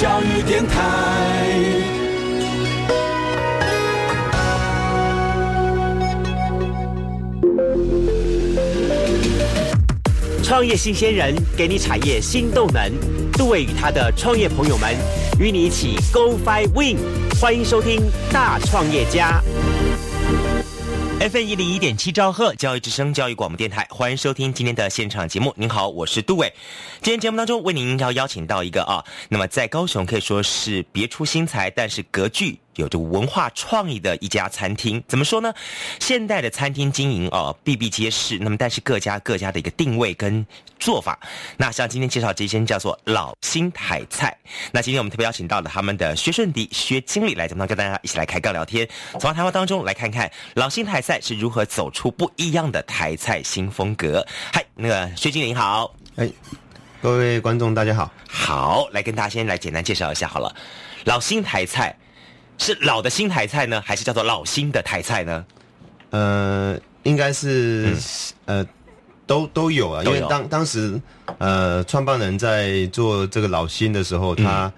教育电台。创业新鲜人给你产业新动能，杜伟与他的创业朋友们与你一起 Go Fly Win，欢迎收听大创业家。FM 一零一点七兆赫教育之声教育广播电台，欢迎收听今天的现场节目。您好，我是杜伟。今天节目当中为您要邀请到一个啊，那么在高雄可以说是别出心裁，但是格局。有着文化创意的一家餐厅，怎么说呢？现代的餐厅经营哦，比比皆是。那么，但是各家各家的一个定位跟做法，那像今天介绍这一间叫做老新台菜。那今天我们特别邀请到了他们的薛顺迪薛经理来，怎么跟大家一起来开杠聊天，从谈话当中来看看老新台菜是如何走出不一样的台菜新风格。嗨，那个薛经理好，哎，各位观众大家好，好，来跟大家先来简单介绍一下好了，老新台菜。是老的新台菜呢，还是叫做老新的台菜呢？呃，应该是呃，都都有啊。因为当当时呃，创办人在做这个老新的时候，他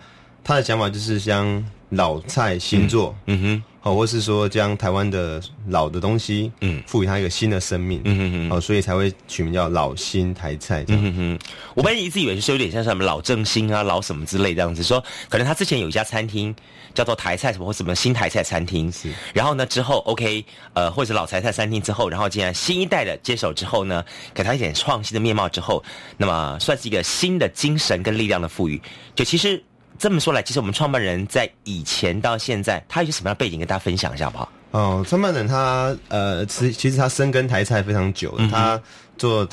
他的想法就是将老菜新做，嗯哼。哦，或是说将台湾的老的东西，嗯，赋予它一个新的生命，嗯嗯嗯，哦，所以才会取名叫老新台菜这样。嗯哼哼，我本来一直以为是有点像什么老正兴啊、老什么之类这样子，说可能他之前有一家餐厅叫做台菜什么或什么新台菜餐厅，是。然后呢之后，OK，呃，或者老台菜餐厅之后，然后既然新一代的接手之后呢，给他一点创新的面貌之后，那么算是一个新的精神跟力量的赋予。就其实。这么说来，其实我们创办人在以前到现在，他有些什么样背景跟大家分享一下，好不好？哦，创办人他呃，其其实他深耕台菜非常久了，他做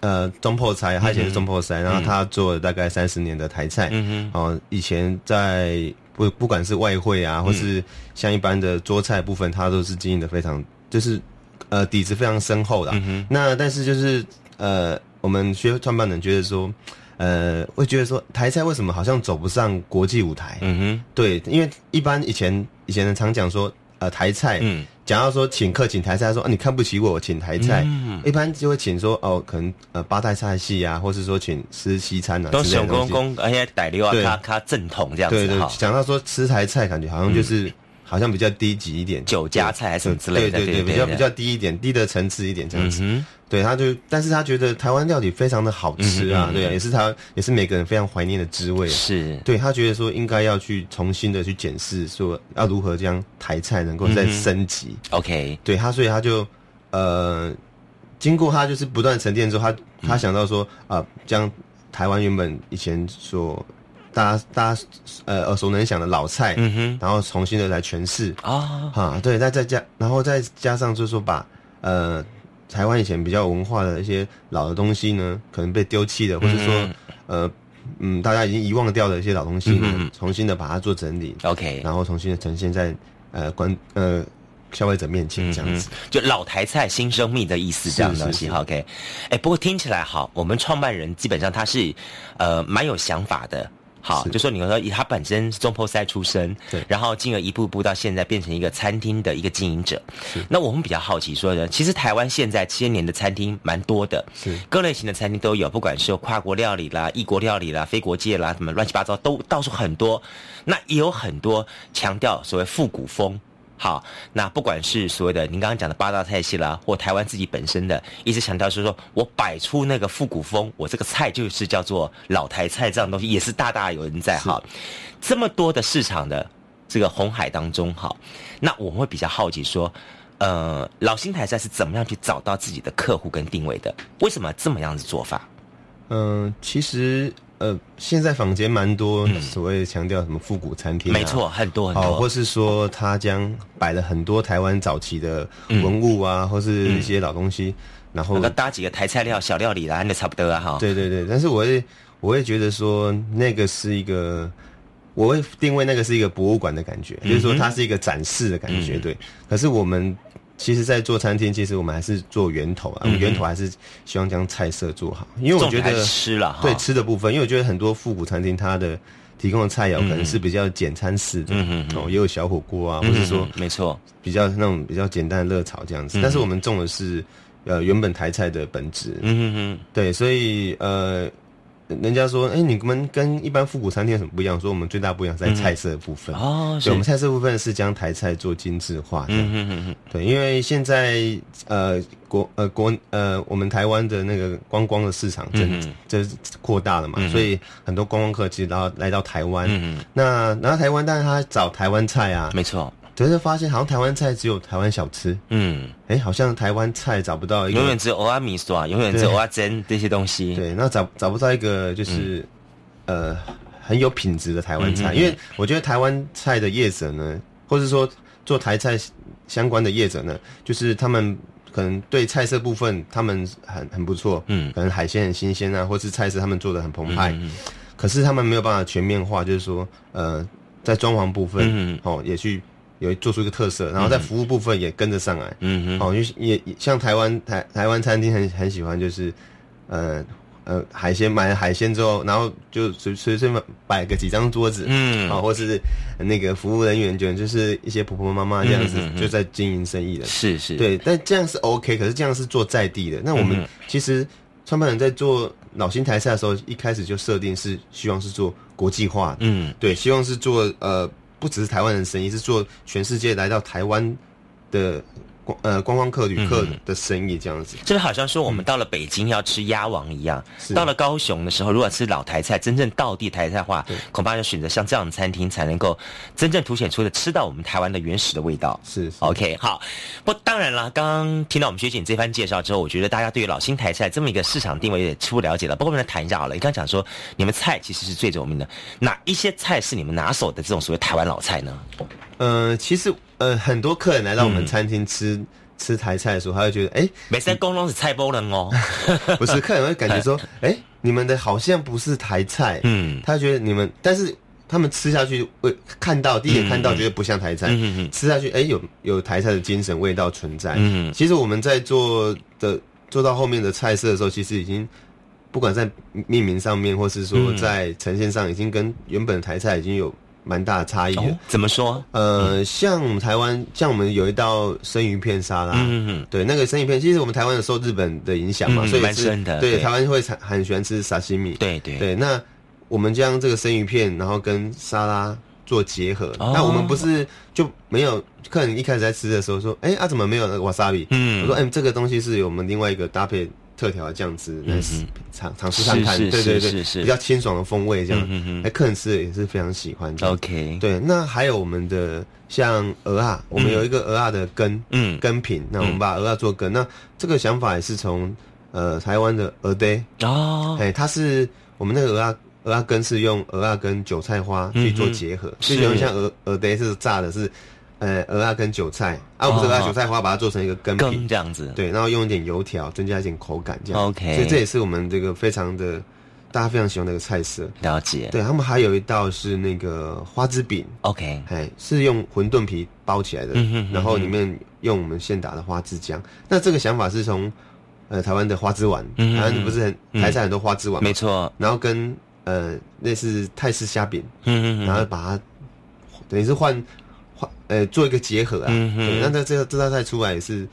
呃中破菜，他以前是中破菜，然后他做了大概三十年的台菜，嗯哼，哦，以前在不不管是外汇啊，或是像一般的桌菜部分，他都是经营的非常，就是呃底子非常深厚的嗯。那但是就是呃，我们学创办人觉得说。呃，会觉得说台菜为什么好像走不上国际舞台？嗯哼，对，因为一般以前以前人常讲说，呃，台菜，嗯，讲到说请客请台菜，说啊你看不起我，请台菜，嗯，一般就会请说哦，可能呃八大菜系啊，或是说请吃西餐啊，都是公公而且傣流啊，他他正统这样子。对对，讲到说吃台菜，感觉好像就是好像比较低级一点，酒家菜还是什么之类的，对对对，比较比较低一点，低的层次一点这样子。对，他就，但是他觉得台湾料理非常的好吃啊，对，也是他，也是每个人非常怀念的滋味。是，对他觉得说应该要去重新的去检视，说要如何将台菜能够再升级。OK，对他，所以他就，呃，经过他就是不断沉淀之后，他他想到说啊，将台湾原本以前所大家大家呃耳熟能详的老菜，嗯哼，然后重新的来诠释。啊，哈，对，那再加，然后再加上就是说把呃。台湾以前比较文化的一些老的东西呢，可能被丢弃的，或者说，呃，嗯，大家已经遗忘掉的一些老东西，嗯重新的把它做整理，OK，然后重新的呈现在呃观呃消费者面前，这样子，就老台菜新生命的意思，这样的东西，OK，哎，不过听起来好，我们创办人基本上他是呃蛮有想法的。好，就说你说以他本身是中破赛出身，对，然后进而一步步到现在变成一个餐厅的一个经营者。那我们比较好奇说呢，其实台湾现在千年的餐厅蛮多的，是各类型的餐厅都有，不管是跨国料理啦、异国料理啦、非国界啦，什么乱七八糟都到处很多。那也有很多强调所谓复古风。好，那不管是所谓的您刚刚讲的八大菜系啦，或台湾自己本身的，一直强调是说我摆出那个复古风，我这个菜就是叫做老台菜这样东西，也是大大有人在哈。这么多的市场的这个红海当中，哈，那我们会比较好奇说，呃，老新台菜是怎么样去找到自己的客户跟定位的？为什么这么样子做法？嗯，其实。呃，现在坊间蛮多所谓强调什么复古餐厅，没错，很多很多，或是说他将摆了很多台湾早期的文物啊，或是一些老东西，然后搭几个台菜料小料理啦，那差不多啊哈。对对对，但是我会我会觉得说那个是一个，我会定位那个是一个博物馆的感觉，就是说它是一个展示的感觉，对。可是我们。其实，在做餐厅，其实我们还是做源头啊。源头还是希望将菜色做好，因为我觉得吃了对吃的部分，因为我觉得很多复古餐厅它的提供的菜肴可能是比较简餐式的，哦，也有小火锅啊，或者说没错，比较那种比较简单的热炒这样子。但是我们种的是呃原本台菜的本质，嗯哼哼，对，所以呃人家说，哎、你们跟一般复古餐厅有什么不一样？说我们最大不一样在菜色的部分。哦，是。对，我们菜色部分是将台菜做精致化的。嗯嗯嗯嗯，对，因为现在呃国呃国呃我们台湾的那个观光的市场真嗯这、扩大了嘛，所以很多观光客其实然后来到台湾，嗯嗯。那来到台湾，但是他找台湾菜啊，没错，可是发现好像台湾菜只有台湾小吃，嗯，哎、好像台湾菜找不到一个永远只有欧阿米索啊，永远只有欧阿珍这些东西。对，那找找不到一个就是、呃很有品质的台湾嗯菜，因为我觉得台湾菜的业者呢，或是说做台菜相关的业者呢，就是他们可能对菜色部分他们很很不错，嗯。可能海鲜很新鲜啊，或是菜色他们做的很澎湃，嗯可是他们没有办法全面化，就是说呃在装潢部分、嗯。哦也去有做出一个特色，然后在服务部分也跟着上来，嗯哼，哦，就是也也像台湾台台湾餐厅很很喜欢，就是呃呃海鲜买了海鲜之后，然后就随随随便摆个几张桌子，嗯。啊、或是那个服务人员就就是一些婆婆妈妈这样子，就在经营生意的。是是，，对，但这样是 OK，可是这样是做在地的。那我们嗯其实创办人在做老新台菜的时候，一开始就设定是希望是做国际化的，嗯。对，希望是做呃不只是台湾人生意，是做全世界来到台湾的呃观光客旅客嗯的生意这样子。这就好像说我们到了北京要吃鸭王一样，是到了高雄的时候，如果吃老台菜，真正道地台菜的话，恐怕要选择像这样的餐厅，才能够真正凸显出的吃到我们台湾的原始的味道。是是 OK，好，不，当然了，刚刚听到我们学姐这番介绍之后，我觉得大家对于老新台菜这么一个市场定位也初步了解了。不过我们来谈一下好了，你刚刚讲说你们菜其实是最有名的，哪一些菜是你们拿手的这种所谓台湾老菜呢？呃，其实呃很多客人来到我们餐厅吃、吃台菜的时候，他会觉得哎、每次公龙是菜包人哦，不是，客人会感觉说 哎、你们的好像不是台菜，嗯。他觉得你们，但是他们吃下去会看到第一眼看到觉得不像台菜，嗯嗯嗯吃下去哎、有有台菜的精神味道存在。嗯其实我们在做的做到后面的菜色的时候，其实已经不管在命名上面，或是说嗯。在呈现上，已经跟原本的台菜已经有蛮大的差异的。哦，怎么说？呃，像我们台湾，像我们有一道生鱼片沙拉，嗯嗯对，那个生鱼片，其实我们台湾有受日本的影响嘛，嗯所以是蛮深的对，对台湾会很很喜欢吃沙西米，对对对，那我们将这个生鱼片，然后跟沙拉做结合。哦那我们不是就没有客人一开始在吃的时候说，哎、啊怎么没有那个 wasabi？嗯我说，哎、这个东西是我们另外一个搭配特调的酱汁来试尝尝试看看，对对对，是是是。比较清爽的风味这样。哎、嗯嗯。客人吃的也是非常喜欢的。OK，，对，那还有我们的像鹅啊，我们有一个鹅啊的根，嗯。根品，那我们把鹅啊做根，那这个想法也是从呃台湾的鹅堆，哦，哎、它是我们那个鹅啊鹅啊根是用鹅啊跟韭菜花去做结合，是。就有点像鹅鹅堆是炸的是，呃鹅啊跟韭菜，啊我们是鹅啊哦韭菜花把它做成一个根羹，这样子，对，然后用一点油条增加一点口感这样。OK 所以这也是我们这个非常的大家非常喜欢的一个菜色。了解。对他们还有一道是那个花枝饼，OK，哎，是用馄饨皮包起来的，嗯哼嗯哼然后里面用我们现打的花枝浆。那这个想法是从呃台湾的花枝丸，嗯台湾不是很台菜很多花枝丸嘛，没错，然后跟呃类似泰式虾饼，嗯嗯然后把它等于是换换呃做一个结合啊，嗯那这这个这道菜出来也是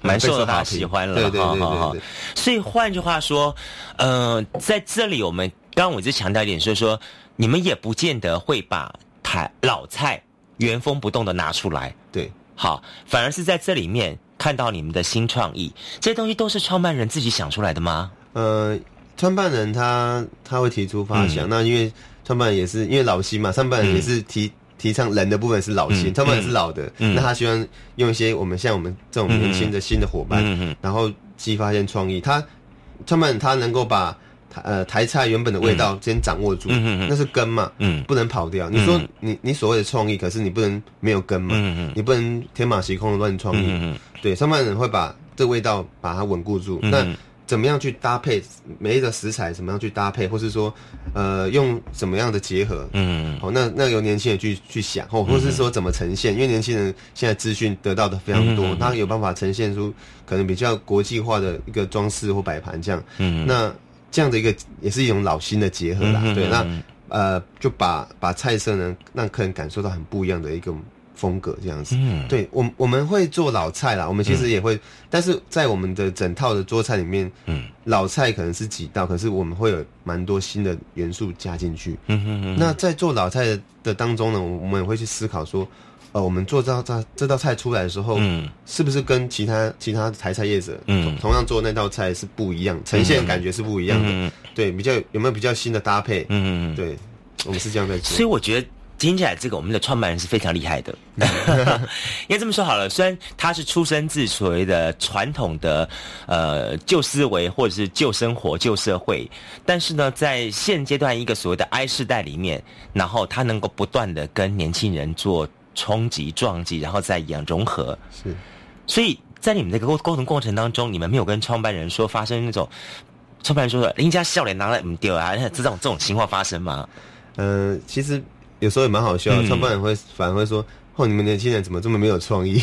蛮受到大家喜欢了，对对对对。所以换句话说，呃，在这里我们刚刚我一直强调一点，就是说你们也不见得会把台老菜原封不动的拿出来，对。好，反而是在这里面看到你们的新创意，这些东西都是创办人自己想出来的吗？呃，创办人他他会提出发嗯想，那因为创办人也是因为老新嘛，创办人也是提、提倡人的部分是老新，嗯创办人是老的，嗯那他希望用一些我们像我们这种年轻的新的伙伴，然后激发一些创意。他创办人他能够把台呃台菜原本的味道先掌握住，那是根嘛，嗯不能跑掉。你说你你所谓的创意，可是你不能没有根嘛，你不能天马行空的乱创意。对，创办人会把这味道把它稳固住。嗯那怎么样去搭配每一个食材？怎么样去搭配，或是说，呃，用怎么样的结合？嗯好、那那由年轻人去去想，哦，或是说怎么呈现？因为年轻人现在资讯得到的非常多，嗯他有办法呈现出可能比较国际化的一个装饰或摆盘这样。嗯那这样的一个也是一种老新的结合啦。嗯对，那嗯呃，就把把菜色呢让客人感受到很不一样的一个风格这样子。嗯，对我我们会做老菜啦，我们其实也会，但是在我们的整套的桌菜里面，嗯，老菜可能是几道，可是我们会有蛮多新的元素加进去。嗯哼哼。那在做老菜的当中呢，我们也会去思考说，呃，我们做这道这这道菜出来的时候，嗯，是不是跟其他其他台菜业者，嗯，同样做那道菜是不一样，呈现感觉是不一样的。嗯对，比较有没有比较新的搭配？嗯嗯嗯。对，我们是这样在做。所以我觉得。听起来，这个我们的创办人是非常厉害的。应该这么说好了，虽然他是出生自所谓的传统的呃旧思维或者是旧生活、旧社会，但是呢，在现阶段一个所谓的 I 世代里面，然后他能够不断的跟年轻人做冲击、撞击，然后再一样融合。是，所以在你们这个沟沟通过程当中，你们没有跟创办人说发生那种创办人说的“人家笑脸拿来唔丢啊”这种这种情况发生吗？呃，其实。有时候也蛮好笑，创办人会反而会说：“哦，你们年轻人怎么这么没有创意？”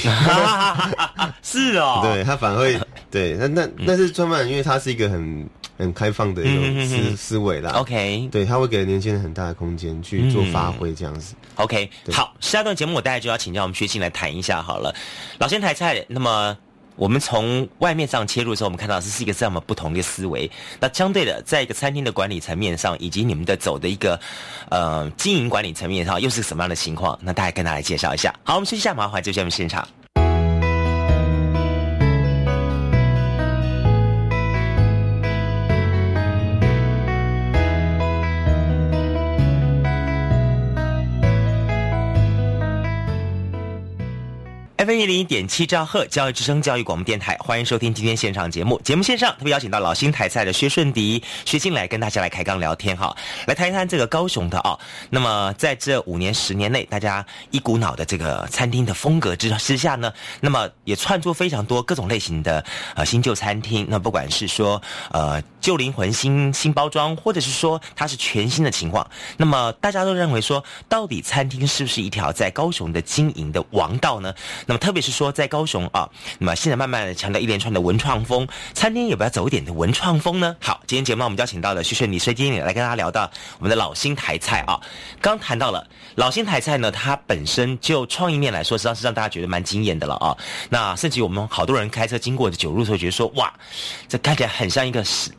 是哦，对他反而会对那那那是创办人，因为他是一个很很开放的一种思思维啦。OK，对他会给年轻人很大的空间去做发挥，这样子。OK，好，下段节目我大概就要请教我们薛庆来谈一下好了。老仙台菜，那么。我们从外面上切入的时候，我们看到这是一个这么不同的思维。那相对的，在一个餐厅的管理层面上，以及你们的走的一个呃经营管理层面上，又是什么样的情况？那大家跟大家来介绍一下。好，我们休息一下，麻烦就在我们现场。F 一零点七兆赫教育之声教育广播电台，欢迎收听今天现场节目。节目线上特别邀请到老新台菜的薛顺迪薛进来跟大家来开刚聊天哈，来谈一谈这个高雄的啊。那么在这五年十年内，大家一股脑的这个餐厅的风格之之下呢，那么也串出非常多各种类型的呃新旧餐厅。那不管是说呃旧灵魂新新包装，或者是说它是全新的情况，那么大家都认为说，到底餐厅是不是一条在高雄的经营的王道呢？那么，特别是说在高雄啊，那么现在慢慢的强调一连串的文创风，餐厅也不要走一点的文创风呢？好，今天节目我们邀请到了徐顺李崔经理来跟大家聊到我们的老新台菜啊。刚谈到了老新台菜呢，它本身就创意面来说，实际上是让大家觉得蛮惊艳的了啊。那甚至我们好多人开车经过的九路时候，觉得说哇，这看起来很像一个是。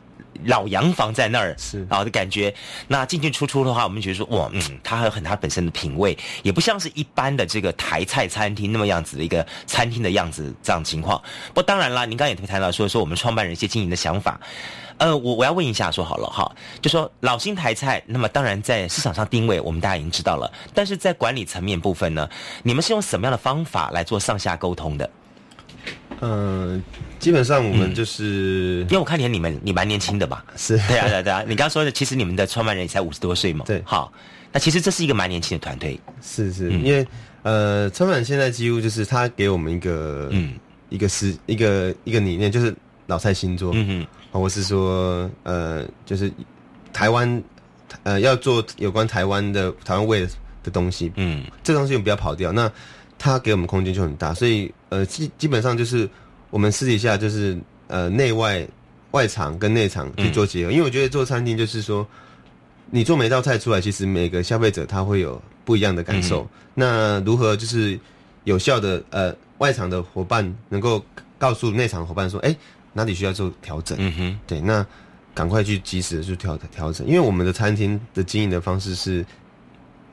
老洋房在那儿是啊的感觉，那进进出出的话，我们觉得说哇，嗯，它还有很它本身的品味，也不像是一般的这个台菜餐厅那么样子的一个餐厅的样子这样情况。不，当然啦，您刚刚也谈到说说我们创办人一些经营的想法，呃，我我要问一下，说好了哈，就说老新台菜，那么当然在市场上定位，我们大家已经知道了，但是在管理层面部分呢，你们是用什么样的方法来做上下沟通的？嗯，基本上我们就是，因为我看你你们你蛮年轻的吧？是对啊对啊对啊！你刚刚说的，其实你们的创办人也才五十多岁嘛？对，好，那其实这是一个蛮年轻的团队。是是，因为呃，创办人现在几乎就是他给我们一个嗯一个思一个一个理念，就是老蔡新作，嗯嗯，或是说呃，就是台湾呃要做有关台湾的台湾味的东西，嗯，这东西我们不要跑掉。那他给我们空间就很大，所以呃基基本上就是我们私底下就是呃内外外场跟内场去做结合，因为我觉得做餐厅就是说，你做每道菜出来，其实每个消费者他会有不一样的感受。那如何就是有效的呃外场的伙伴能够告诉内场伙伴说，哎哪里需要做调整？嗯哼，对，那赶快去及时的去调调整，因为我们的餐厅的经营的方式是。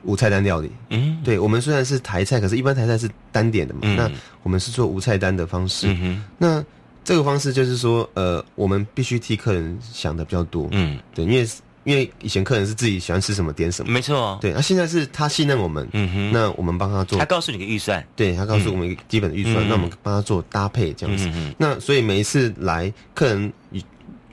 无菜单料理，嗯，对我们虽然是台菜，可是一般台菜是单点的嘛，那我们是做无菜单的方式，嗯那这个方式就是说，呃，我们必须替客人想的比较多，嗯，对，因为因为以前客人是自己喜欢吃什么点什么，没错，对，那现在是他信任我们，嗯哼，那我们帮他做，他告诉你个预算，对他告诉我们一个基本的预算，那我们帮他做搭配这样子，那所以每一次来客人，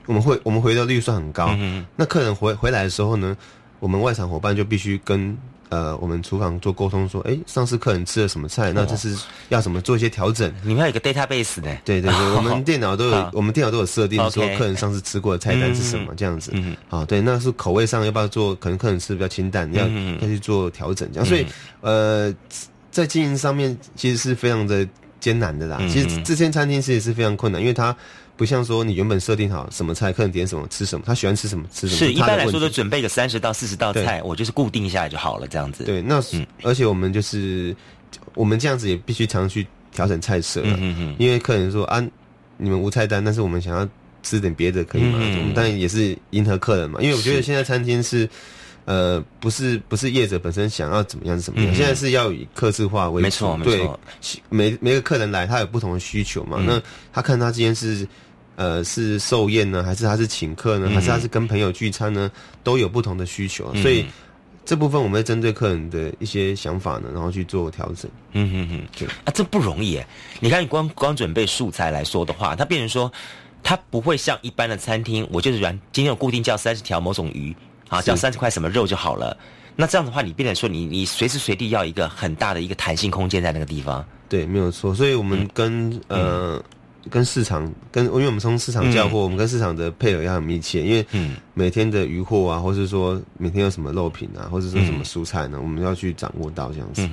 我们会我们回的预算很高，嗯那客人回回来的时候呢，我们外场伙伴就必须跟。呃，我们厨房做沟通，说，哎，上次客人吃了什么菜？那这是要怎么做一些调整？你们有一个 database 呢？对对对，我们电脑都有，我们电脑都有设定说客人上次吃过的菜单是什么这样子。嗯，好，对，那是口味上要不要做？可能客人吃比较清淡，要要去做调整。这样，所以呃，在经营上面其实是非常的艰难的啦。其实这间餐厅其实是非常困难，因为它。不像说你原本设定好什么菜，客人点什么吃什么，他喜欢吃什么吃什么。是一般来说都准备个三十到四十道菜，我就是固定下来就好了，这样子。对，那而且我们就是我们这样子也必须常去调整菜色了，嗯嗯因为客人说啊，你们无菜单，但是我们想要吃点别的，可以吗？嗯我们当然也是迎合客人嘛，因为我觉得是现在餐厅是。呃，不是不是业者本身想要怎么样怎么样，嗯现在是要以客制化为主，没错没对错，每每个客人来，他有不同的需求嘛。嗯那他看他今天是呃是寿宴呢，还是他是请客呢，嗯还是他是跟朋友聚餐呢，都有不同的需求。嗯所以这部分我们会针对客人的一些想法呢，然后去做调整。嗯嗯嗯，对啊，这不容易耶。你看，你光光准备素材来说的话，它变成说，它不会像一般的餐厅，我就是软今天有固定叫三十条某种鱼，啊，是叫三十块什么肉就好了。那这样的话，你变成说你你随时随地要一个很大的一个弹性空间在那个地方。对，没有错。所以我们跟、呃跟市场跟，因为我们从市场交货，我们跟市场的配合要很密切，因为嗯每天的鱼货啊，或是说每天有什么肉品啊，或者说什么蔬菜呢，我们要去掌握到这样子。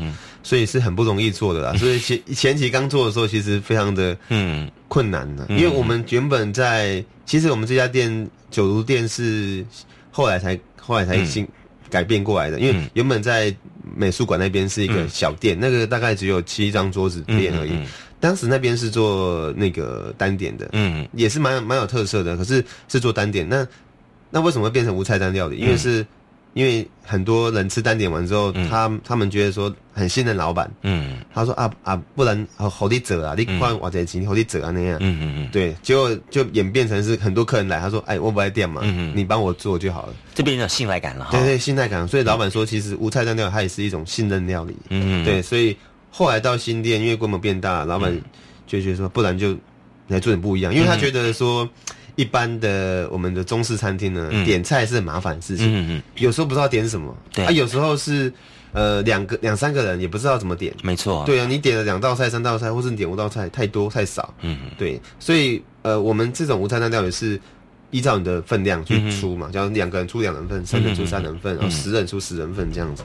所以是很不容易做的啦。所以前前期刚做的时候，其实非常的嗯困难的，嗯因为我们原本在，其实我们这家店九如店是后来才后来才新改变过来的，因为嗯。原本在美术馆那边是一个小店，那个大概只有七张桌子店而已。嗯当时那边是做那个单点的，嗯也是蛮有蛮有特色的，可是是做单点。那那为什么会变成无菜单料理？因为是、因为很多人吃单点完之后，嗯。他他们觉得说很信任老板，嗯。他说啊啊，不然好好你折啊，你换我这钱，好你折啊那样。嗯嗯嗯，对，结果就演变成是很多客人来，他说：“哎，我不来店嘛，嗯嗯。你帮我做就好了。这边有信赖感了哈。对对，信赖感。所以老板说，其实无菜单料它也是一种信任料理。嗯，对，所以后来到新店，因为规模变大，老板就觉得说，不然就来做点不一样，因为他觉得说，一般的我们的中式餐厅呢，嗯。点菜是很麻烦的事情，嗯嗯，有时候不知道点什么，对。啊，有时候是呃两个两三个人也不知道怎么点。没错。，对啊，你点了两道菜、三道菜，或是你点五道菜，太多太少。嗯对，所以呃，我们这种无菜单料理是依照你的分量去出嘛，假如两个人出两人份，三人出三人份，然后十人出十人份这样子，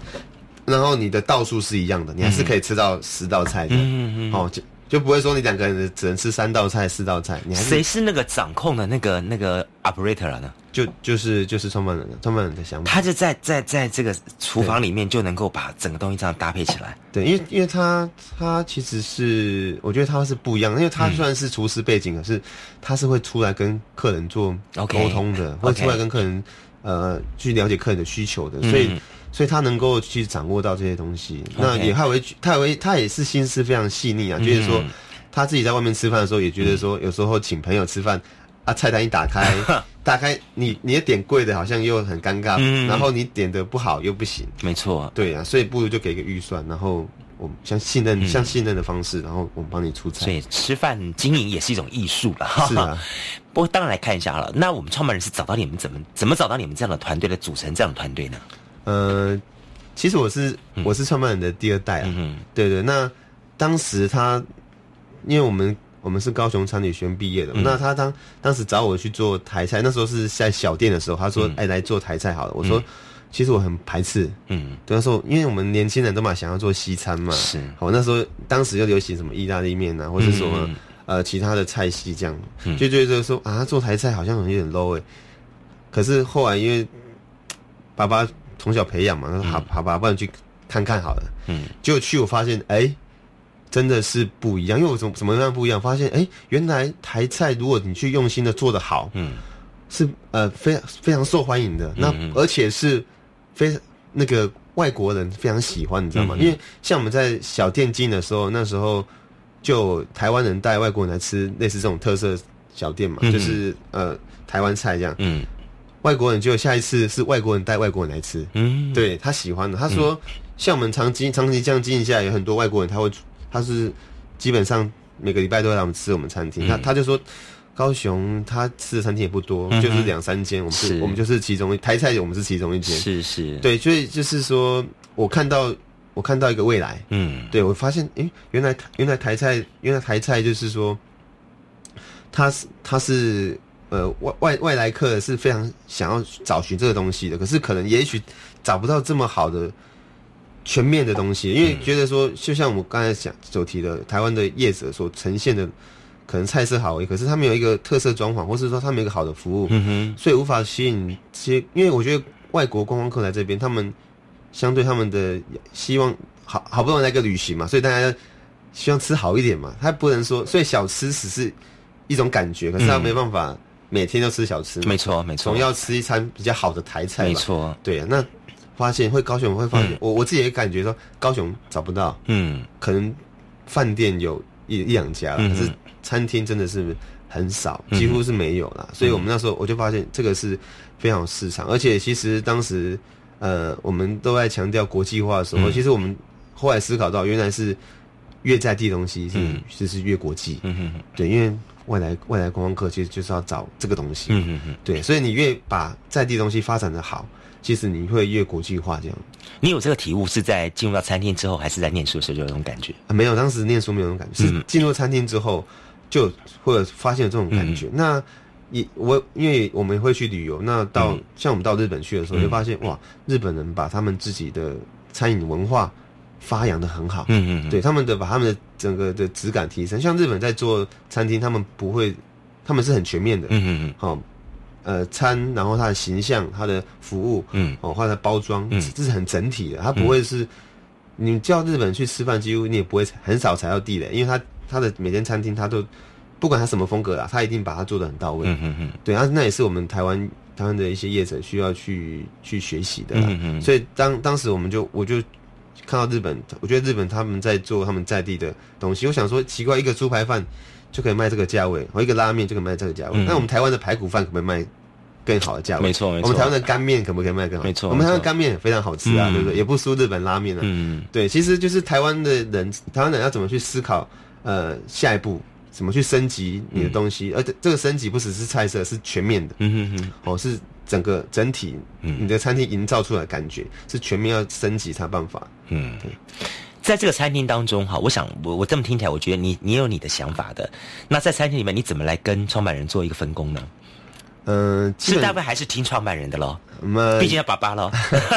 然后你的道数是一样的，你还是可以吃到十道菜的，嗯嗯哦，就就不会说你两个人只能吃三道菜、四道菜，你还是谁是那个掌控的那个那个 operator 啊呢？就就是就是创办人的创办人的想法，他就在在在这个厨房里面就能够把整个东西这样搭配起来。对，因为因为他他其实是我觉得他是不一样的，因为他虽然是厨师背景，可是他是会出来跟客人做沟通的，会出来跟客人呃去了解客人的需求的，所以。嗯所以他能够去掌握到这些东西，那也他为他为他也是心思非常细腻啊，就是说嗯他自己在外面吃饭的时候，也觉得说有时候请朋友吃饭啊，菜单一打开，打开你你也点贵的，好像又很尴尬，嗯。然后你点的不好又不行，没错，对啊，所以不如就给一个预算，然后我们像信任、像信任的方式，然后我们帮你出菜。嗯所以吃饭经营也是一种艺术了。是啊，不过当然来看一下好了，那我们创办人是找到你们怎么怎么找到你们这样的团队来组成这样的团队呢？呃，其实我是我是创办人的第二代啊，嗯对对。那当时他，因为我们我们是高雄餐旅学院毕业的，嗯。那他当当时找我去做台菜，那时候是在小店的时候，他说：“哎、来做台菜好了。”我说：“其实我很排斥。”嗯。对，那时候因为我们年轻人都嘛想要做西餐嘛，是。好，那时候当时就流行什么意大利面啊，或者什么、嗯。呃其他的菜系这样，就觉得说啊做台菜好像有点 low 哎、可是后来因为爸爸从小培养嘛，他说好好吧，不然去看看好了。嗯结果去我发现哎。真的是不一样，因为我怎么怎么样不一样？发现哎，原来台菜如果你去用心的做的好，嗯是呃非常非常受欢迎的，那嗯而且是非那个外国人非常喜欢，你知道吗？嗯因为像我们在小店进的时候，那时候就台湾人带外国人来吃类似这种特色小店嘛，嗯就是呃台湾菜这样，嗯外国人就下一次是外国人带外国人来吃，嗯，对他喜欢的。他说，像我们长期长期这样经营下来，有很多外国人他会他是基本上每个礼拜都会来我们吃我们餐厅，他他就说。高雄他吃的餐厅也不多，嗯就是两三间，我们是是。我们就是其中一台菜，我们是其中一间。是是，，对，所以就是说我看到我看到一个未来，嗯。对我发现，诶，原来原来台菜，原来台菜就是说，他是他是呃外外外来客是非常想要找寻这个东西的，可是可能也许找不到这么好的全面的东西，因为觉得说，就像我们刚才讲所提的，台湾的业者所呈现的。可能菜色好，可是他们有一个特色装潢，或是说他们有一个好的服务，嗯哼，所以无法吸引这些，因为我觉得外国观光客来这边，他们相对他们的希望好好不容易来个旅行嘛，所以大家希望吃好一点嘛。他不能说，所以小吃只是一种感觉，可是他没办法每天都吃小吃。没错，没错，总要吃一餐比较好的台菜。没错，对啊。那发现会高雄会发现，我我自己也感觉说高雄找不到，嗯，可能饭店有一一两家，可是餐厅真的是很少，几乎是没有了。所以我们那时候我就发现这个是非常有市场，而且其实当时。呃，我们都在强调国际化的时候，其实我们后来思考到，原来是越在地东西是就是越国际。嗯哼，对，因为外来外来观光客其实就是要找这个东西。嗯嗯嗯，对，所以你越把在地东西发展的好，其实你会越国际化。这样，你有这个体悟是在进入到餐厅之后，还是在念书的时候就有这种感觉？没有，当时念书没有这种感觉，是进入餐厅之后就或者发现这种感觉。那。也我因为我们会去旅游，那到像我们到日本去的时候，就发现哇，日本人把他们自己的餐饮文化发扬的很好，嗯嗯，对他们的把他们的整个的质感提升。像日本在做餐厅，他们不会，他们是很全面的，嗯嗯嗯，好，呃，餐，然后它的形象、它的服务，嗯，哦，它的包装，嗯，这是很整体的，它不会是你叫日本去吃饭，几乎你也不会很少踩到地雷，因为他他的每间餐厅他都。不管他什么风格啦，他一定把它做的很到位。嗯嗯嗯，对啊，那也是我们台湾台湾的一些业者需要去去学习的。嗯嗯，所以当当时我们就我就看到日本，我觉得日本他们在做他们在地的东西。我想说，奇怪，一个猪排饭就可以卖这个价位，或一个拉面就可以卖这个价位。那我们台湾的排骨饭可不可以卖更好的价位？没错没错。我们台湾的干面可不可以卖更好？没错。我们台湾干面也非常好吃啊，对不对？也不输日本拉面啊。嗯嗯。对，其实就是台湾的人，台湾人要怎么去思考？呃，下一步。怎么去升级你的东西？而且这个升级不只是菜色，是全面的。嗯哼哼，哦，是整个整体，你的餐厅营造出来的感觉是全面要升级才办法。嗯，在这个餐厅当中，哈，我想我我这么听起来，我觉得你你有你的想法的。那在餐厅里面，你怎么来跟创办人做一个分工呢？嗯，其实大部分还是听创办人的喽。嗯，毕竟要爸爸喽。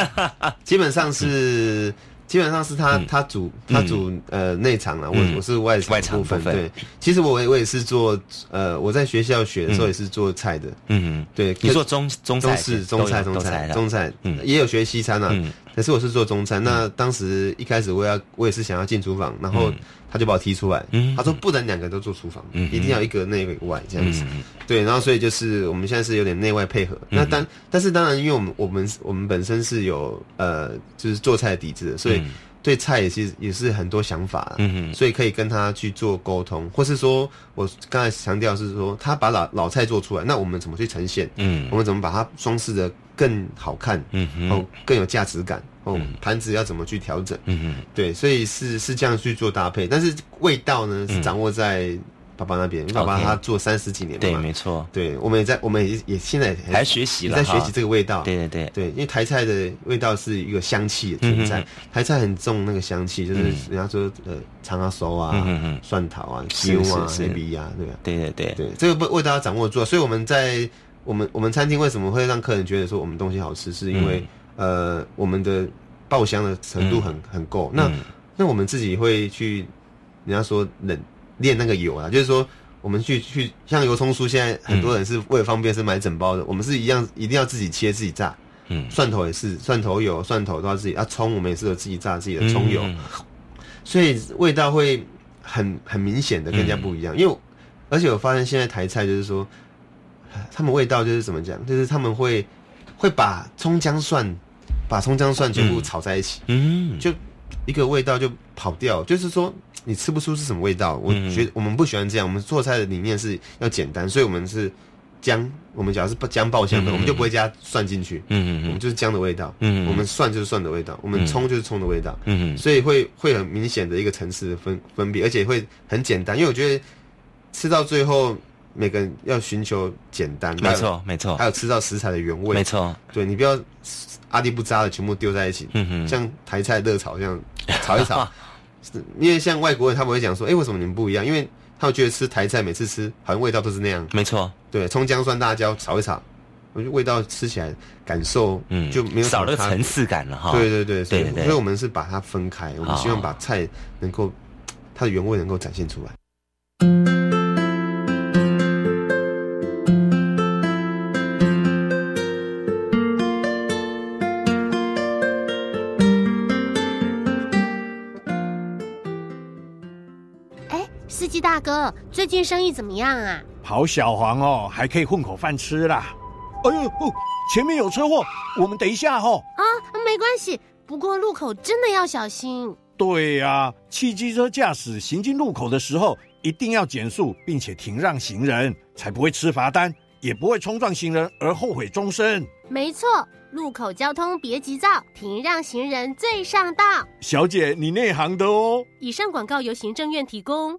基本上是。基本上是他他主他主呃内场了，我我是外场部分。对，其实我我也是做呃我在学校学的时候也是做菜的。嗯。嗯，对，你做中中中式中菜中菜中菜，嗯，也有学西餐啊。可是我是做中餐。那当时一开始我要我也是想要进厨房，然后他就把我踢出来。他说不能两个都做厨房，一定要一个内一个外这样子。对，然后所以就是我们现在是有点内外配合。那当但是当然，因为我们我们我们本身是有呃就是做菜的底子的，所以对菜也是也是很多想法。嗯所以可以跟他去做沟通，或是说我刚才强调是说他把老老菜做出来，那我们怎么去呈现？嗯，我们怎么把它装饰的更好看？嗯哦，更有价值感。哦，盘子要怎么去调整？嗯嗯，对，所以是是这样去做搭配，但是味道呢是掌握在。爸爸那边，爸爸他做三十几年了，对，没错，对，我们也在，我们也也现在还学习了，在学习这个味道，对对对。对，因为台菜的味道是一个香气的存在，台菜很重那个香气，就是人家说呃长阿熟啊，蒜头啊，西柚啊，黑皮啊，对吧？对对对。对，这个味味道要掌握住，所以我们在我们我们餐厅为什么会让客人觉得说我们东西好吃，是因为呃我们的爆香的程度很很够，那那我们自己会去人家说冷。练那个油啊，就是说，我们去去像油葱酥，现在很多人是为了方便是买整包的，我们是一样一定要自己切自己炸。嗯，蒜头也是，蒜头油、蒜头都要自己。啊，葱我们也是有自己炸自己的葱油，所以味道会很很明显的更加不一样。因为而且我发现现在台菜就是说，他们味道就是怎么讲，就是他们会会把葱姜蒜把葱姜蒜全部炒在一起，嗯，就一个味道就跑掉，就是说。你吃不出是什么味道，我觉得我们不喜欢这样。我们做菜的理念是要简单，所以我们是姜，我们只要是姜爆香的，我们就不会加蒜进去。嗯嗯我们就是姜的味道。嗯我们蒜就是蒜的味道，我们葱就是葱的味道。嗯所以会会很明显的一个层次的分分别，而且会很简单。因为我觉得吃到最后，每个人要寻求简单。没错没错。还有吃到食材的原味。没错。对你不要阿迪不扎的全部丢在一起。嗯哼。像台菜热炒这样炒一炒。因为像外国人，他们会讲说：“哎，为什么你们不一样？”因为他们觉得吃台菜，每次吃好像味道都是那样。没错，对，葱姜蒜辣椒炒一炒，我觉得味道吃起来感受嗯就没有少了层次感了哈。对对对对对，所以我们是把它分开，我们希望把菜能够它的原味能够展现出来。大哥，最近生意怎么样啊？跑小黄哦，还可以混口饭吃啦。哎呦，前面有车祸，我们等一下哦。啊，没关系，不过路口真的要小心。对呀，汽机车驾驶行进路口的时候，一定要减速，并且停让行人，才不会吃罚单，也不会冲撞行人而后悔终身。没错，路口交通别急躁，停让行人最上道。小姐，你内行的哦。以上广告由行政院提供。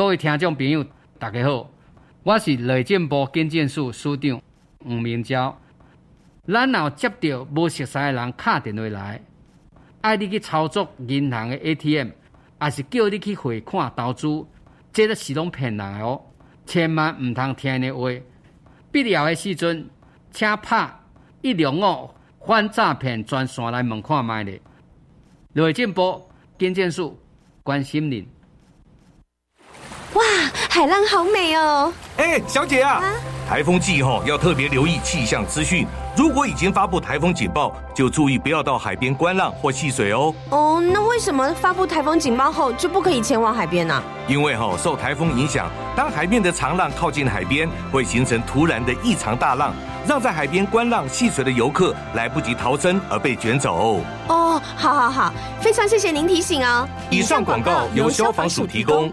各位听众朋友，大家好，我是雷政部经建署署长吴明昭。咱若接到无熟悉的人敲电话来，爱你去操作银行的 ATM，还是叫你去汇款投资，这都是拢骗人的哦！千万唔通听的话。必要的时阵，请拍一六五反诈骗专线来问看卖咧。内政部经建署关心您。哇，海浪好美哦！哎，小姐啊，台风季哦要特别留意气象资讯。如果已经发布台风警报，就注意不要到海边观浪或戏水哦。哦，那为什么发布台风警报后就不可以前往海边呢？因为吼受台风影响，当海面的长浪靠近海边，会形成突然的异常大浪，让在海边观浪戏水的游客来不及逃生而被卷走。哦，好好好，非常谢谢您提醒哦。以上广告由消防署提供。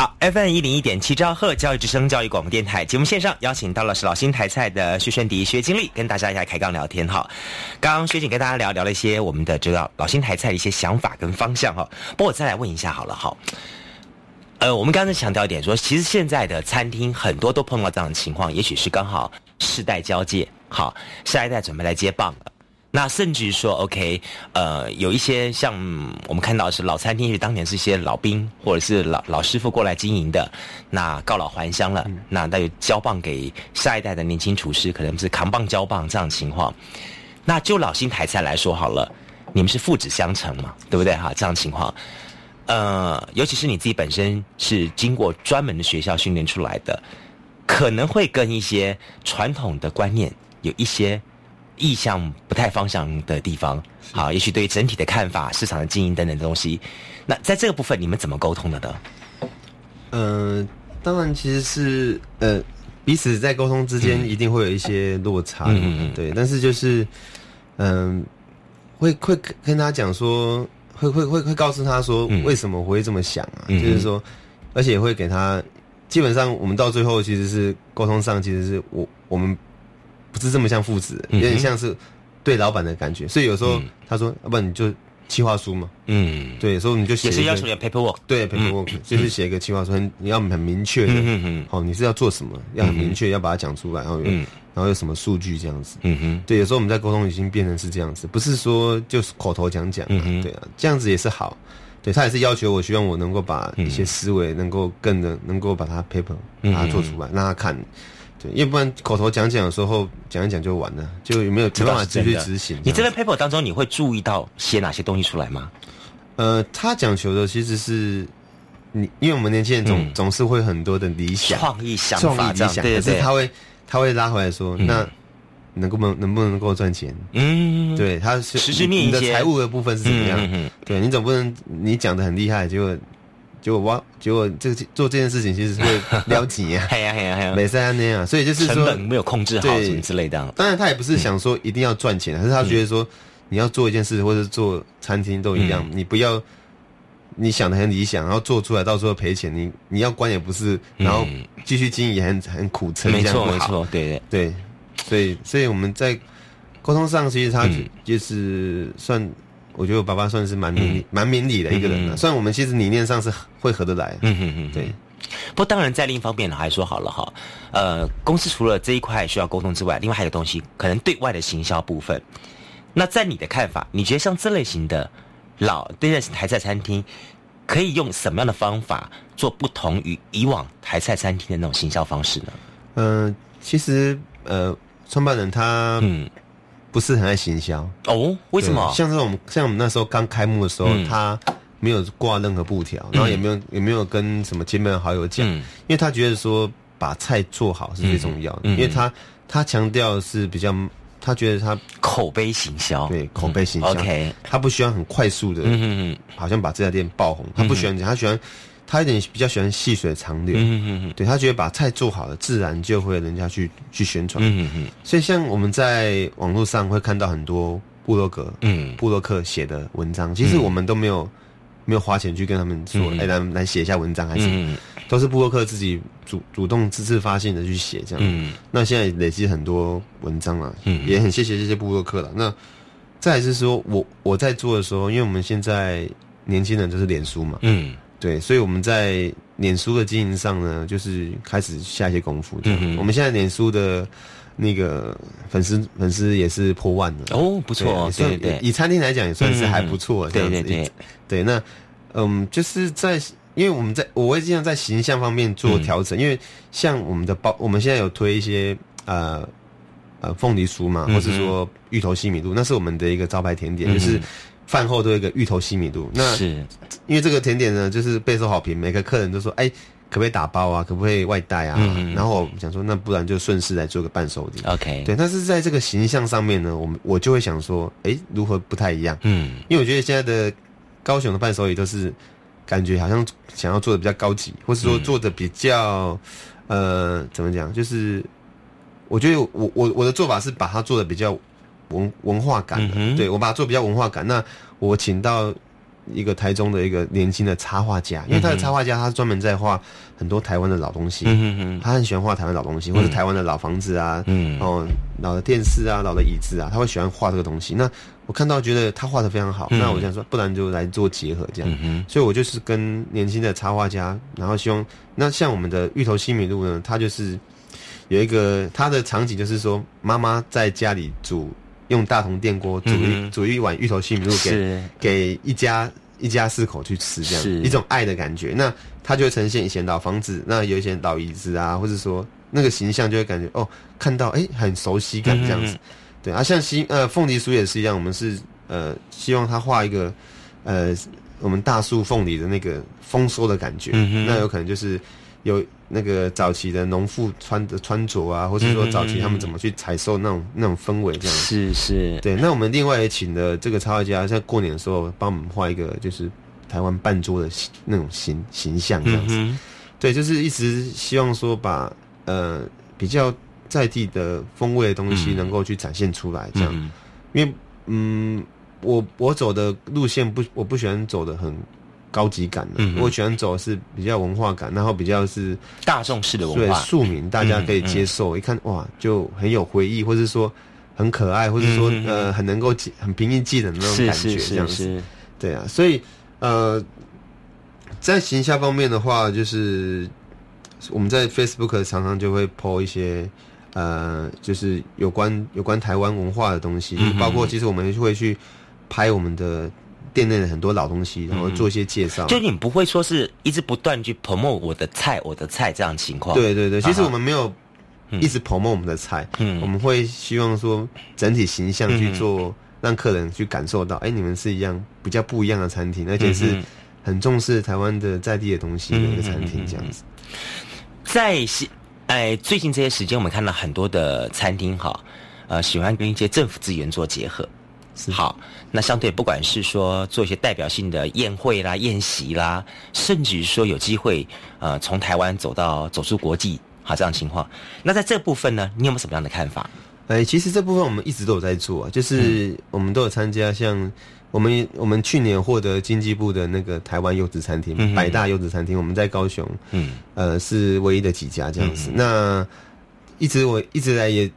好 FM 一零一点七兆赫教育之声教育广播电台节目线上邀请到了是老新台菜的薛顺迪薛经理，跟大家一下开杠聊天哈。刚刚薛景跟大家聊聊了一些我们的这个老新台菜的一些想法跟方向哈。不过我再来问一下好了哈。呃，我们刚才强调一点说，其实现在的餐厅很多都碰到这样的情况，也许是刚好世代交界，好，下一代准备来接棒了。那甚至于说，OK，呃，有一些像我们看到是老餐厅，是当年是一些老兵或者是老老师傅过来经营的，那告老还乡了，那那就交棒给下一代的年轻厨师，可能是扛棒交棒这样的情况。那就老新台菜来说好了，你们是父子相承嘛，对不对哈？这样情况，呃，尤其是你自己本身是经过专门的学校训练出来的，可能会跟一些传统的观念有一些。意向不太方向的地方，好，也许对整体的看法、市场的经营等等的东西，那在这个部分你们怎么沟通的呢？嗯，当然其实是呃，彼此在沟通之间一定会有一些落差，嗯嗯，对，但是就是嗯，会会跟他讲说，会会会会告诉他说为什么我会这么想啊，就是说，而且会给他，基本上我们到最后其实是沟通上，其实是我我们。不是这么像父子，有点像是对老板的感觉，所以有时候他说：“要不然你就企划书嘛。”嗯，对，所以你就写也是要求你 paperwork，对 paperwork，就是写一个企划书，你要很明确的，嗯嗯，好，你是要做什么，要很明确，要把它讲出来，然后，然后有什么数据这样子，嗯哼，对，有时候我们在沟通已经变成是这样子，不是说就是口头讲讲，嗯对啊，这样子也是好，对他也是要求我，希望我能够把一些思维能够更能能够把它 paper 把它做出来，让他看。对，要不然口头讲讲的时候讲一讲就完了，就有没有没办法直接执行？你这个 paper 当中，你会注意到写哪些东西出来吗？呃，他讲求的其实是你，因为我们年轻人总总是会很多的理想、创意想法、理想，可是他会他会拉回来说，那能够能能不能够赚钱？嗯，对，他是实质面你的财务的部分是怎么样？对你总不能你讲的很厉害，结果。结果哇结果这个做这件事情其实是会撩急啊，哎呀哎呀哎呀，没三那样，所以就是说成本没有控制好什么之类的。当然他也不是想说一定要赚钱，可是他觉得说你要做一件事或者做餐厅都一样，你不要你想的很理想，然后做出来到时候赔钱，你你要关也不是，然后继续经营也很很苦撑，没错没错，对。对。对，所以所以我们在沟通上其实他就是算。我觉得我爸爸算是蛮明理、蛮明理的一个人了。虽然我们其实理念上是会合得来，嗯嗯嗯，对。不过当然，在另一方面呢，还说好了哈，呃，公司除了这一块需要沟通之外，另外还有东西，可能对外的行销部分。那在你的看法，你觉得像这类型的老对待台菜餐厅，可以用什么样的方法做不同于以往台菜餐厅的那种行销方式呢？嗯，其实呃，创办人他嗯。不是很爱行销哦？为什么？像是我们像我们那时候刚开幕的时候，他没有挂任何布条，然后也没有也没有跟什么亲朋好友讲，因为他觉得说把菜做好是最重要的，因为他他强调是比较，他觉得他口碑行销，对口碑行销，OK，他不喜欢很快速的，嗯嗯，好像把这家店爆红，他不喜欢讲，他喜欢。他有点比较喜欢细水长流，嗯嗯嗯，对他觉得把菜做好了，自然就会人家去去宣传，嗯嗯嗯。所以像我们在网络上会看到很多布洛格，嗯，布洛克写的文章，其实我们都没有没有花钱去跟他们说，哎，来来写一下文章，还是都是布洛克自己主主动自自发性的去写这样。嗯，那现在累积很多文章了，嗯，也很谢谢这些布洛克了。那再是说我我在做的时候，因为我们现在年轻人就是脸书嘛，嗯。对，所以我们在脸书的经营上呢，就是开始下一些功夫。嗯我们现在脸书的那个粉丝粉丝也是破万了哦，不错，对对，以餐厅来讲也算是还不错。对对对，对，那嗯，就是在因为我们在我会尽量在形象方面做调整，因为像我们的包，我们现在有推一些呃呃凤梨酥嘛，或是说芋头西米露，那是我们的一个招牌甜点，就是。饭后都有一个芋头西米露，那是。因为这个甜点呢，就是备受好评，每个客人都说：“哎，可不可以打包啊？可不可以外带啊？”然后我想说，那不然就顺势来做个伴手礼。OK，对。但是在这个形象上面呢，我们我就会想说：“哎，如何不太一样？”嗯，因为我觉得现在的高雄的伴手礼都是感觉好像想要做的比较高级，或是说做的比较呃，怎么讲？就是我觉得我我我的做法是把它做的比较。文文化感的，对我把它做比较文化感。那我请到一个台中的一个年轻的插画家，因为他的插画家他专门在画很多台湾的老东西，嗯嗯他很喜欢画台湾老东西，或者台湾的老房子啊，嗯，哦，老的电视啊，老的椅子啊，他会喜欢画这个东西。那我看到觉得他画的非常好，嗯。那我想说，不然就来做结合这样。嗯所以我就是跟年轻的插画家，然后希望那像我们的芋头西米露呢，他就是有一个他的场景，就是说妈妈在家里煮用大铜电锅煮一、嗯煮一碗芋头西米露给给一家一家四口去吃，这样一种爱的感觉。那它就会呈现以前老房子，那有一些老椅子啊，或者说那个形象就会感觉哦，看到哎、很熟悉感这样子。嗯对啊，像西呃凤梨酥也是一样，我们是呃希望他画一个呃我们大树凤梨的那个丰收的感觉，嗯那有可能就是有那个早期的农妇穿的穿着啊，或是说早期他们怎么去采收那种那种氛围这样子。是是，对，那我们另外也请了这个插画家，在过年的时候帮我们画一个就是台湾半桌的形那种形形象这样子。嗯对，就是一直希望说把呃比较在地的风味的东西嗯能够去展现出来，这样。嗯因为嗯，我我走的路线不，我不喜欢走的很高级感的，嗯我喜欢走的是比较文化感，然后比较是大众式的文化。对化，庶民，大家可以嗯嗯接受，一看哇就很有回忆，或是说很可爱，或是说、呃很能够记很平易近人的那种感觉，这样子。对啊，所以呃，在形象方面的话，就是我们在 Facebook 常常就会 po 一些呃，就是有关有关台湾文化的东西，嗯。包括其实我们会去拍我们的店内的很多老东西，然后做一些介绍。就你不会说是一直不断去 promote 我的菜，我的菜这样的情况。对对对，其实我们没有一直 promote 我们的菜，嗯我们会希望说整体形象去做，让客人去感受到，哎、你们是一样比较不一样的餐厅，而且是很重视台湾的在地的东西的一个餐厅，这样子。在西哎最近这些时间，我们看到很多的餐厅哈，呃，喜欢跟一些政府资源做结合。好，那相对不管是说做一些代表性的宴会啦、宴席啦，甚至于说有机会呃从台湾走到走出国际，好这样情况。那在这部分呢，你有没有什么样的看法？哎，其实这部分我们一直都有在做、啊，就是我们都有参加，像我们我们去年获得经济部的那个台湾优质餐厅、嗯百大优质餐厅，我们在高雄，嗯，呃，是唯一的几家这样子。嗯那一直我一直来也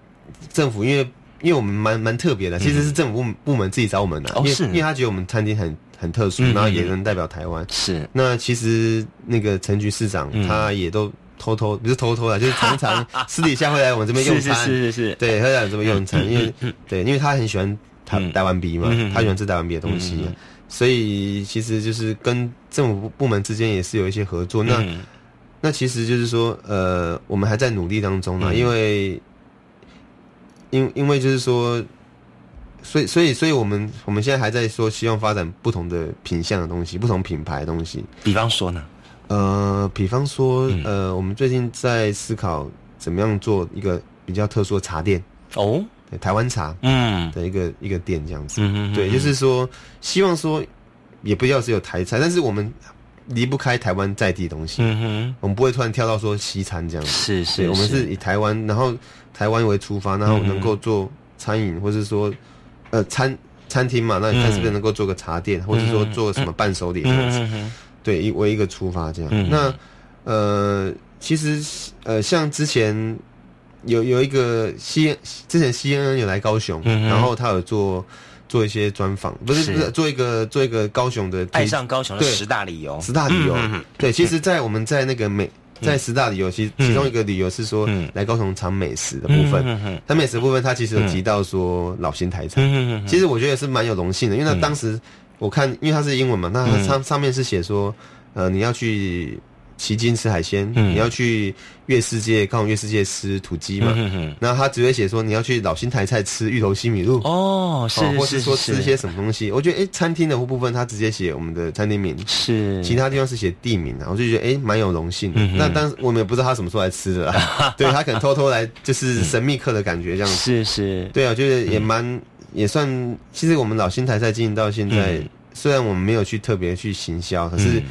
政府，因为因为我们蛮蛮特别的，其实是政府部门部门自己找我们的、因为因为他觉得我们餐厅很很特殊，嗯然后也能代表台湾。是。那其实那个陈局市长、嗯。他也都偷偷不是偷偷的，就是常常 私底下会来我们这边用餐，是是是是对，会来我们这边用餐，嗯因为、嗯对，因为他很喜欢台、嗯。台湾币嘛，嗯他喜欢吃台湾币的东西、所以其实就是跟政府部门之间也是有一些合作。那、嗯。那其实就是说，呃，我们还在努力当中呢、嗯。因为因因为就是说。所以，所以，所以我们我们现在还在说，希望发展不同的品相的东西，不同品牌的东西。比方说呢？呃，比方说，嗯呃，我们最近在思考怎么样做一个比较特殊的茶店，哦，对，台湾茶嗯的一个一个店这样子。嗯嗯，对，就是说，希望说，也不要只有台菜，但是我们离不开台湾在地东西。嗯哼，我们不会突然跳到说西餐这样子。是是对，我们是以台湾，然后台湾为出发，然后嗯能够做餐饮，或是说，呃，餐餐厅嘛，那你看是不是嗯能够做个茶店，或者说做什么伴手礼这样子？嗯哼对，一为一个出发这样。嗯那呃，其实呃，像之前有有一个西之前 C N N 有来高雄，嗯然后他有做做一些专访，不是是。不是做一个做一个高雄的爱上高雄的对十大理由，十大理由。对，其实，在我们在那个美在十大理由，其嗯。其中一个理由是说嗯。来高雄尝美食的部分。嗯嗯嗯它美食的部分，它其实有提到说老新台菜。其实我觉得是蛮有荣幸的，因为嗯。那当时我看，因为它是英文嘛，那它嗯。上上面是写说，呃，你要去旗津吃海鲜，嗯。你要去月世界高雄月世界吃土鸡嘛，嗯嗯然后他只会写说你要去老新台菜吃芋头西米露。哦，是或是说吃一些什么东西，我觉得哎，餐厅的部分他直接写我们的餐厅名，是。其他地方是写地名啊，我就觉得哎，蛮有荣幸的。嗯那当时我们也不知道他什么时候来吃的啦，对他可能偷偷来，就是神秘客的感觉这样子。是是，对啊，就是也蛮、也算，其实我们老新台菜经营到现在，嗯。虽然我们没有去特别去行销，可是嗯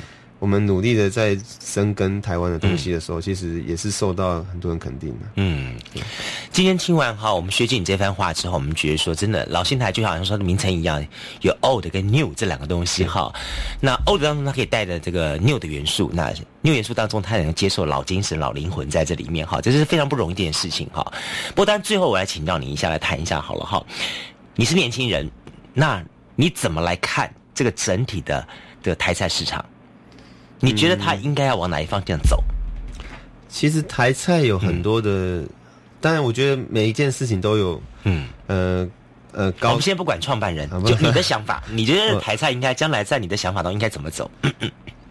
我们努力的在深耕台湾的东西的时候，其实也是受到很多人肯定的。嗯，今天听完哈，我们学姐你这番话之后，我们觉得说，真的老新台就好像说的名称一样，有 old 跟 new 这两个东西哈。那 old 当中它可以带着这个 new 的元素，那 new 元素当中它能够接受老精神、老灵魂在这里面哈，这是非常不容易的一件事情哈。不过，当然最后我来请教你一下，来谈一下好了哈。你是年轻人，那你怎么来看这个整体的的台菜市场？你觉得它应该要往哪一方向走？其实台菜有很多的，当然我觉得每一件事情都有，嗯呃呃，高。我们先不管创办人，就你的想法，你觉得台菜应该将来在你的想法中应该怎么走？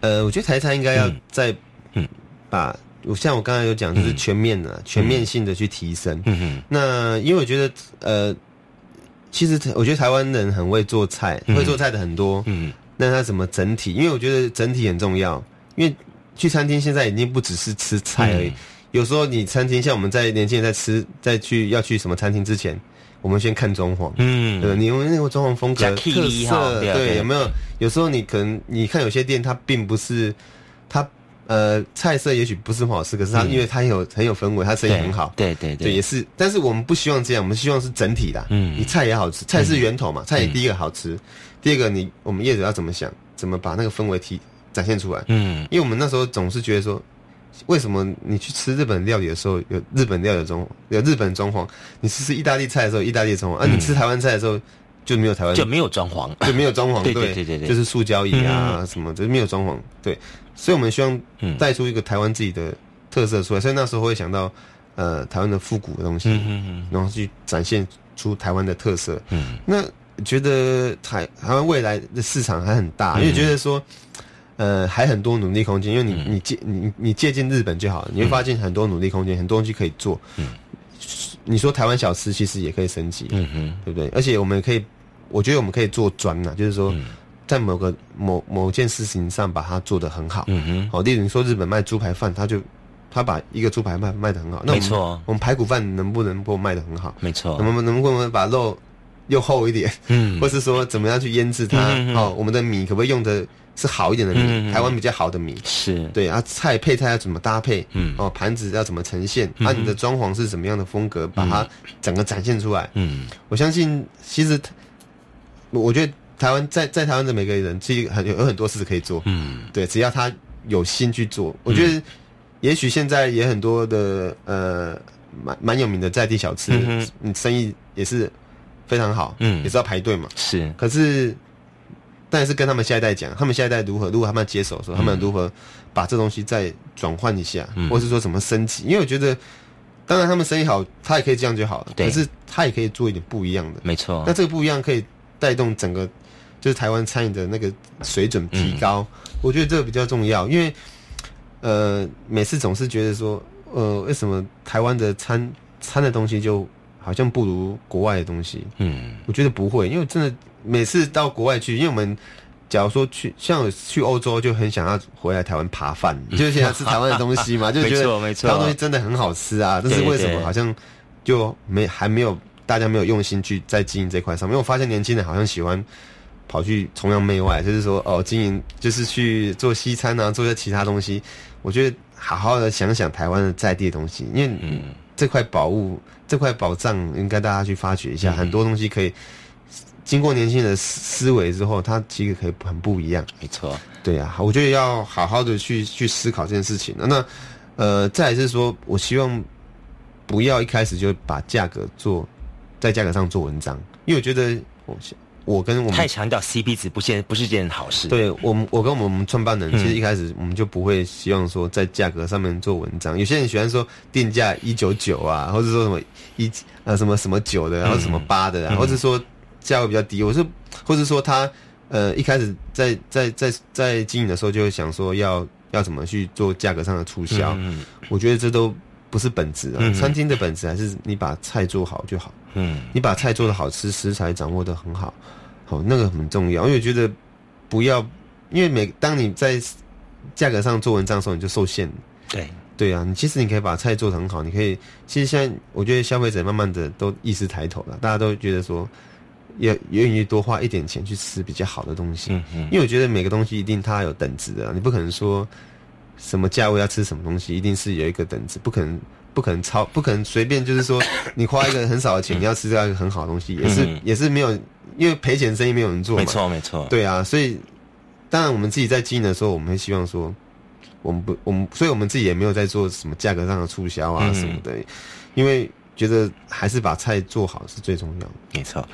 呃，我觉得台菜应该要在嗯把我，像我刚才有讲，就是全面的、全面性的去提升。嗯嗯。那因为我觉得呃，其实我觉得台湾人很会做菜，会做菜的很多。嗯。那它怎么整体？因为我觉得整体很重要。因为去餐厅现在已经不只是吃菜而已。有时候你餐厅像我们在年轻人在吃，在去要去什么餐厅之前，我们先看装潢。嗯，对，你用那个装潢风格特色，对，有没有？有时候你可能你看有些店，它并不是它呃菜色也许不是很好吃，可是它因为它有很有氛围，它生意很好。对对对，也是。但是我们不希望这样，我们希望是整体的。嗯，你菜也好吃，菜是源头嘛，菜也第一个好吃。第二个，你我们业主要怎么想？怎么把那个氛围提展现出来？嗯，因为我们那时候总是觉得说，为什么你去吃日本料理的时候有日本料理的装有日本装潢，你吃吃意大利菜的时候意大利装潢，啊，你吃台湾菜的时候就没有台湾就没有装潢，就没有装潢，对对对对，就是塑胶椅啊什么，就是没有装潢。对，所以我们希望带出一个台湾自己的特色出来，所以那时候会想到呃台湾的复古的东西，然后去展现出台湾的特色。嗯，那。觉得台台湾未来的市场还很大，因为觉得说，呃，还很多努力空间。因为你你借你你借鉴日本就好，你会发现很多努力空间，很多东西可以做。嗯，你说台湾小吃其实也可以升级，嗯哼，对不对？而且我们可以，我觉得我们可以做专呐，就是说，在某个某某件事情上把它做得很好。嗯哼，好，例如你说日本卖猪排饭，他就他把一个猪排卖卖的很好，那没错。我们排骨饭能不能够卖的很好？没错。我们能不能把肉？又厚一点，嗯，或是说怎么样去腌制它？哦，我们的米可不可以用的是好一点的米？台湾比较好的米是对啊，菜配菜要怎么搭配？嗯，哦，盘子要怎么呈现？啊，你的装潢是什么样的风格？把它整个展现出来。嗯，我相信其实，我觉得台湾在在台湾的每个人其实很有有很多事可以做。嗯，对，只要他有心去做，我觉得也许现在也很多的呃蛮蛮有名的在地小吃，嗯，生意也是。非常好，嗯，也是要排队嘛，是。可是，但是跟他们下一代讲，他们下一代如何，如果他们接手的时候，他们如何把这东西再转换一下，或是说怎么升级？因为我觉得，当然他们生意好，他也可以这样就好了。可是他也可以做一点不一样的，没错。那这个不一样可以带动整个就是台湾餐饮的那个水准提高。我觉得这个比较重要，因为呃，每次总是觉得说，呃，为什么台湾的餐餐的东西就。好像不如国外的东西，嗯，我觉得不会，因为真的每次到国外去，因为我们假如说去像去欧洲，就很想要回来台湾扒饭，就是想要吃台湾的东西嘛，就觉得台湾东西真的很好吃啊。但是为什么好像就没还没有大家没有用心去在经营这块上？因为我发现年轻人好像喜欢跑去崇洋媚外，就是说哦，经营就是去做西餐啊，做些其他东西。我觉得好好的想想台湾的在地的东西，因为这块宝物。这块宝藏应该大家去发掘一下，很多东西可以经过年轻人的思维之后，它其实可以很不一样。没错，对呀，我觉得要好好的去去思考这件事情。那呃，再是说，我希望不要一开始就把价格做在价格上做文章，因为我觉得我。我跟我们太强调 CP 值不现不是件好事。对我们，我跟我们创办人，其实一开始我们就不会希望说在价格上面做文章。有些人喜欢说定价一九九啊，或者说什么一呃什么什么九的，然后什么八的，或者说价位比较低。我是或者说他呃一开始在在在在经营的时候就会想说要要怎么去做价格上的促销。我觉得这都不是本质啊。餐厅的本质还是你把菜做好就好。嗯，你把菜做的好吃，食材掌握的很好，好那个很重要。因为我觉得不要，因为每当你在价格上做文章的时候，你就受限。对对啊，你其实你可以把菜做的很好，你可以。其实现在我觉得消费者慢慢的都意识抬头了，大家都觉得说，也也愿意多花一点钱去吃比较好的东西。嗯嗯因为我觉得每个东西一定它有等值的啊，你不可能说什么价位要吃什么东西，一定是有一个等值，不可能不可能超，不可能随便就是说 你花一个很少的钱，你要吃到一个很好的东西，也是、嗯也是没有，因为赔钱生意没有人做嘛。没错没错，对啊，所以当然我们自己在经营的时候，我们会希望说，我们不，我们，所以我们自己也没有在做什么价格上的促销啊嗯什么的，因为觉得还是把菜做好是最重要的。没错，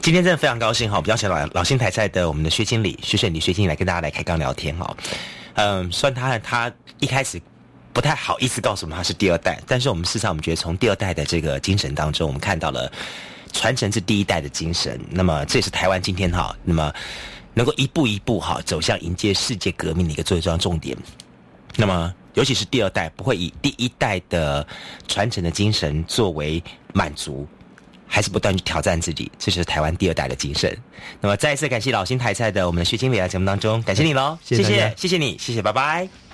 今天真的非常高兴哈，比较请老老新台菜的我们的薛经理、薛胜理、薛经理来跟大家来开刚聊天哈。嗯，虽然他他一开始不太好意思告诉我们他是第二代，但是我们事实上我们觉得从第二代的这个精神当中，我们看到了传承是第一代的精神。那么这也是台湾今天哈，那么能够一步一步哈走向迎接世界革命的一个最重要重点。那么，尤其是第二代，不会以第一代的传承的精神作为满足，还是不断去挑战自己，这是台湾第二代的精神。那么，再一次感谢老新台菜的我们的薛经理来节目当中，感谢你喽，谢谢谢谢你，谢谢，拜拜。